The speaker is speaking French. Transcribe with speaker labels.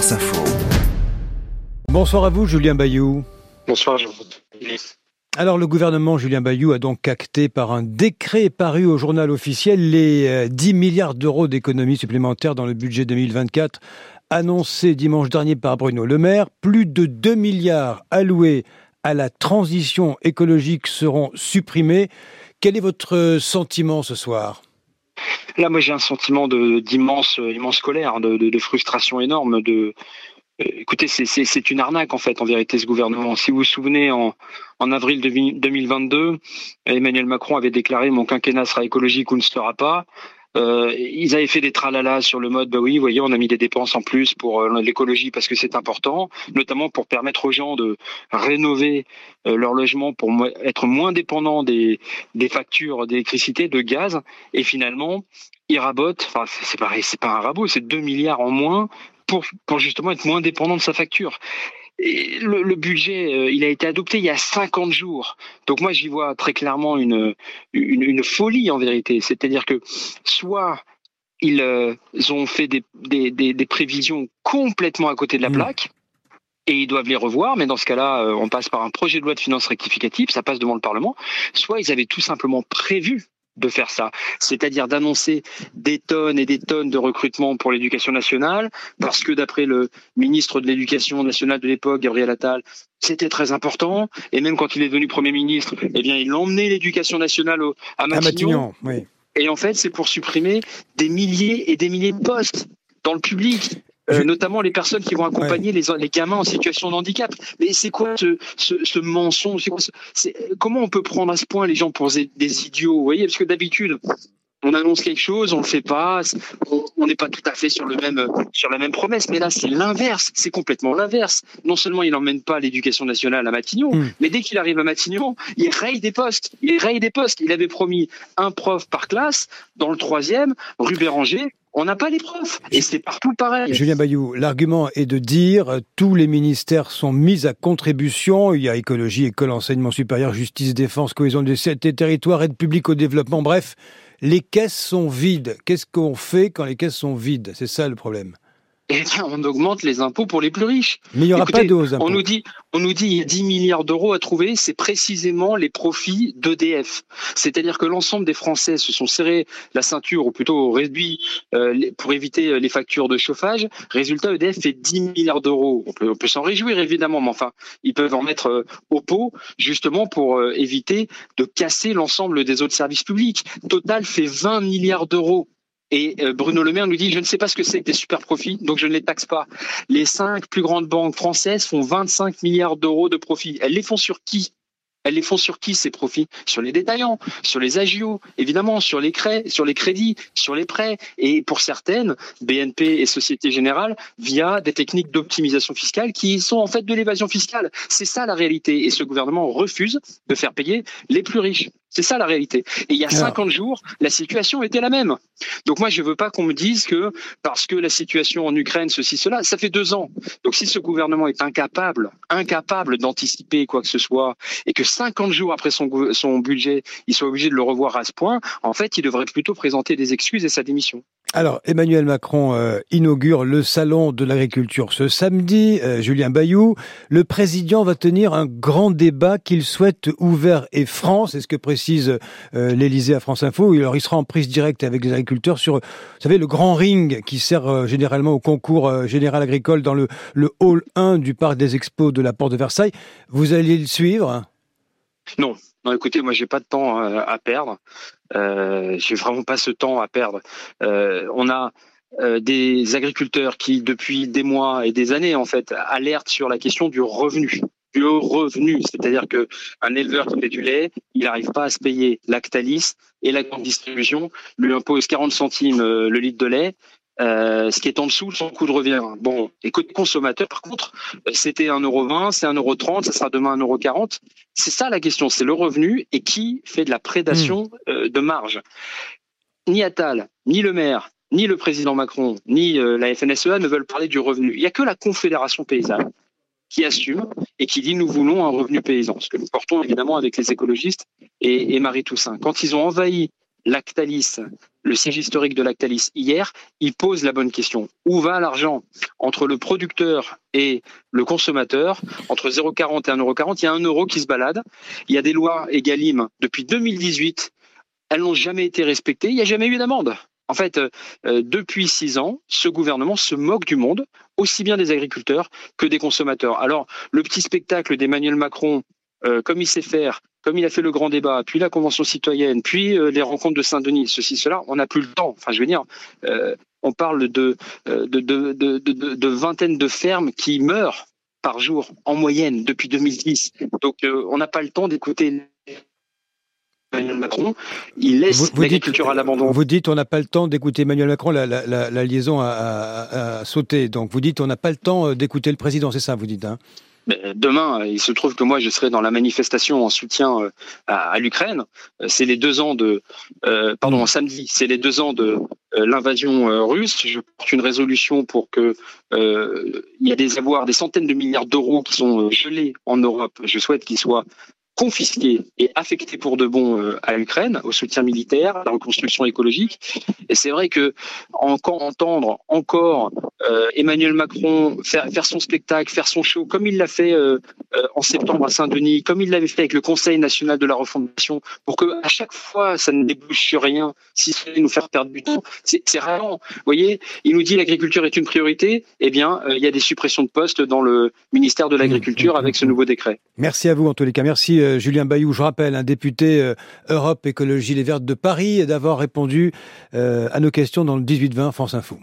Speaker 1: France Info.
Speaker 2: Bonsoir à vous, Julien Bayou.
Speaker 3: Bonsoir, Jean.
Speaker 2: Alors le gouvernement Julien Bayou a donc acté par un décret paru au journal officiel les 10 euh, milliards d'euros d'économies supplémentaires dans le budget 2024 annoncé dimanche dernier par Bruno Le Maire. Plus de 2 milliards alloués à la transition écologique seront supprimés. Quel est votre sentiment ce soir?
Speaker 3: Là, moi, j'ai un sentiment d'immense, immense colère, de, de, frustration énorme. Euh, écoutez, c'est une arnaque en fait, en vérité, ce gouvernement. Si vous vous souvenez, en, en avril 2022, Emmanuel Macron avait déclaré mon quinquennat sera écologique ou ne sera pas. Euh, ils avaient fait des tralala sur le mode, bah oui, voyez, on a mis des dépenses en plus pour euh, l'écologie parce que c'est important, notamment pour permettre aux gens de rénover euh, leur logement pour être moins dépendants des, des factures d'électricité, de gaz. Et finalement, ils rabotent, enfin, c'est pareil, c'est pas un rabot, c'est 2 milliards en moins pour, pour justement être moins dépendant de sa facture le, budget, euh, il a été adopté il y a 50 jours. Donc moi, j'y vois très clairement une, une, folie en vérité. C'est-à-dire que soit ils euh, ont fait des, des, prévisions complètement à côté de la mmh. plaque, et ils doivent les revoir, mais dans ce cas-là, euh, on passe par un projet de loi de finances rectificative, ça passe devant le Parlement, soit ils avaient tout simplement prévu de faire ça, c'est-à-dire d'annoncer des tonnes et des tonnes de recrutement pour l'éducation nationale, parce que d'après le ministre de l'Éducation nationale de l'époque, Gabriel Attal, c'était très important, et même quand il est devenu Premier ministre, eh bien, il emmenait l'éducation nationale à Matignon. Et en fait, c'est pour supprimer des milliers et des milliers de postes dans le public. Euh, notamment les personnes qui vont accompagner les, les, gamins en situation de handicap. Mais c'est quoi ce, ce, ce mensonge? Comment on peut prendre à ce point les gens pour des, idiots Vous voyez, parce que d'habitude, on annonce quelque chose, on le fait pas, on n'est pas tout à fait sur le même sur la même promesse, mais là c'est l'inverse, c'est complètement l'inverse. Non seulement il n'emmène pas l'éducation nationale à Matignon, hmm. mais dès qu'il arrive à Matignon, il raye des postes, il raye des postes. Il avait promis un prof par classe, dans le troisième, rue Béranger, on n'a pas les preuves. Et c'est partout pareil.
Speaker 2: Julien Bayou, l'argument est de dire euh, tous les ministères sont mis à contribution. Il y a écologie, école, enseignement supérieur, justice, défense, cohésion des territoires, aide publique au développement. Bref, les caisses sont vides. Qu'est-ce qu'on fait quand les caisses sont vides? C'est ça le problème
Speaker 3: eh on augmente les impôts pour les plus riches.
Speaker 2: Mais il n'y aura pas de hausse
Speaker 3: On nous dit, on nous dit il y a 10 milliards d'euros à trouver, c'est précisément les profits d'EDF. C'est-à-dire que l'ensemble des Français se sont serrés la ceinture, ou plutôt réduit euh, pour éviter euh, les factures de chauffage. Résultat, EDF fait 10 milliards d'euros. On peut, s'en réjouir évidemment, mais enfin, ils peuvent en mettre euh, au pot justement pour éviter de casser l'ensemble des autres services publics. Total fait 20 milliards d'euros et euh, Bruno Le Maire nous dit, je ne sais pas ce que c'est que des super profits, donc je ne les taxe pas. Les cinq plus grandes banques françaises font 25 milliards d'euros de profits. Elles les font sur qui? Elles les font sur qui ces profits? Sur les détaillants, sur les agios, évidemment, sur les, sur les crédits, sur les prêts, et pour certaines, BNP et Société Générale, via des techniques d'optimisation fiscale qui sont en fait de l'évasion fiscale. C'est ça la réalité, et ce gouvernement refuse de faire payer les plus riches. C'est ça la réalité. Et il y a 50 jours, la situation était la même. Donc moi, je ne veux pas qu'on me dise que parce que la situation en Ukraine, ceci, cela, ça fait deux ans. Donc si ce gouvernement est incapable, incapable d'anticiper quoi que ce soit, et que 50 jours après son, son budget, il soit obligé de le revoir à ce point, en fait, il devrait plutôt présenter des excuses et sa démission.
Speaker 2: Alors, Emmanuel Macron euh, inaugure le salon de l'agriculture ce samedi. Euh, Julien Bayou, le président va tenir un grand débat qu'il souhaite ouvert et franc. C'est ce que précise euh, l'Élysée à France Info. Il sera en prise directe avec les agriculteurs sur, vous savez, le grand ring qui sert généralement au concours général agricole dans le, hall 1 du parc des expos de la Porte de Versailles. Vous allez le suivre
Speaker 3: Non, non, écoutez, moi, j'ai pas de temps à perdre. Euh, j'ai vraiment pas ce temps à perdre. Euh, on a euh, des agriculteurs qui, depuis des mois et des années, en fait, alertent sur la question du revenu du revenu, c'est-à-dire que un éleveur qui fait du lait, il n'arrive pas à se payer Lactalis et la grande distribution lui impose 40 centimes euh, le litre de lait euh, ce qui est en dessous de son coût de revient. Bon, et côté consommateur, par contre, c'était 1,20€, c'est 1,30€, ça sera demain 1,40€. C'est ça la question, c'est le revenu et qui fait de la prédation hmm. euh, de marge. Ni Attal, ni le maire, ni le président Macron, ni euh, la FNSEA ne veulent parler du revenu. Il n'y a que la Confédération paysanne qui assume et qui dit nous voulons un revenu paysan, ce que nous portons évidemment avec les écologistes et, Marie Toussaint. Quand ils ont envahi Lactalis le siège historique de Lactalis hier, il pose la bonne question. Où va l'argent entre le producteur et le consommateur? Entre 0,40 et 1,40€, il y a un euro qui se balade. Il y a des lois Egalim depuis 2018. Elles n'ont jamais été respectées. Il n'y a jamais eu d'amende. En fait, euh, euh, depuis six ans, ce gouvernement se moque du monde, aussi bien des agriculteurs que des consommateurs. Alors, le petit spectacle d'Emmanuel Macron, euh, comme il sait faire, comme il a fait le grand débat, puis la convention citoyenne, puis les rencontres de Saint-Denis, ceci, cela, on n'a plus le temps. Enfin, je veux dire, on parle de, de, de, de, vingtaines de fermes qui meurent par jour en moyenne depuis 2010. Donc, on n'a pas le temps d'écouter Emmanuel Macron, il laisse l'agriculture à l'abandon.
Speaker 2: Vous dites on n'a pas le temps d'écouter Emmanuel Macron, la, liaison a, sauté. Donc vous dites on n'a pas le temps euh, d'écouter le président, c'est ça vous dites hein
Speaker 3: Demain, il se trouve que moi, je serai dans la manifestation en soutien euh, à, l'Ukraine. Euh, c'est les deux ans de, pardon, samedi, c'est les deux ans de l'invasion russe. Je porte une résolution pour que il y ait des avoirs, des centaines de milliards d'euros qui sont gelés en Europe. Je souhaite qu'ils soient confisqués et affectés pour de bon euh, à l'Ukraine, au soutien militaire, à la reconstruction écologique. Et c'est vrai que entendre encore Emmanuel Macron faire, faire son spectacle, faire son show, comme il l'a fait euh, en septembre à Saint-Denis, comme il l'avait fait avec le Conseil national de la refondation, pour que à chaque fois ça ne débouche sur rien, si ce n'est nous faire perdre du temps, c'est vraiment. Vous voyez, il nous dit l'agriculture est une priorité. Eh bien, il y a des suppressions de postes dans le ministère de l'Agriculture avec ce nouveau décret.
Speaker 2: Merci à vous en tous les cas. Merci euh, Julien Bayou, je rappelle, un député euh, Europe Écologie Les Verts de Paris, d'avoir répondu euh, à nos questions dans le 18-20 France Info.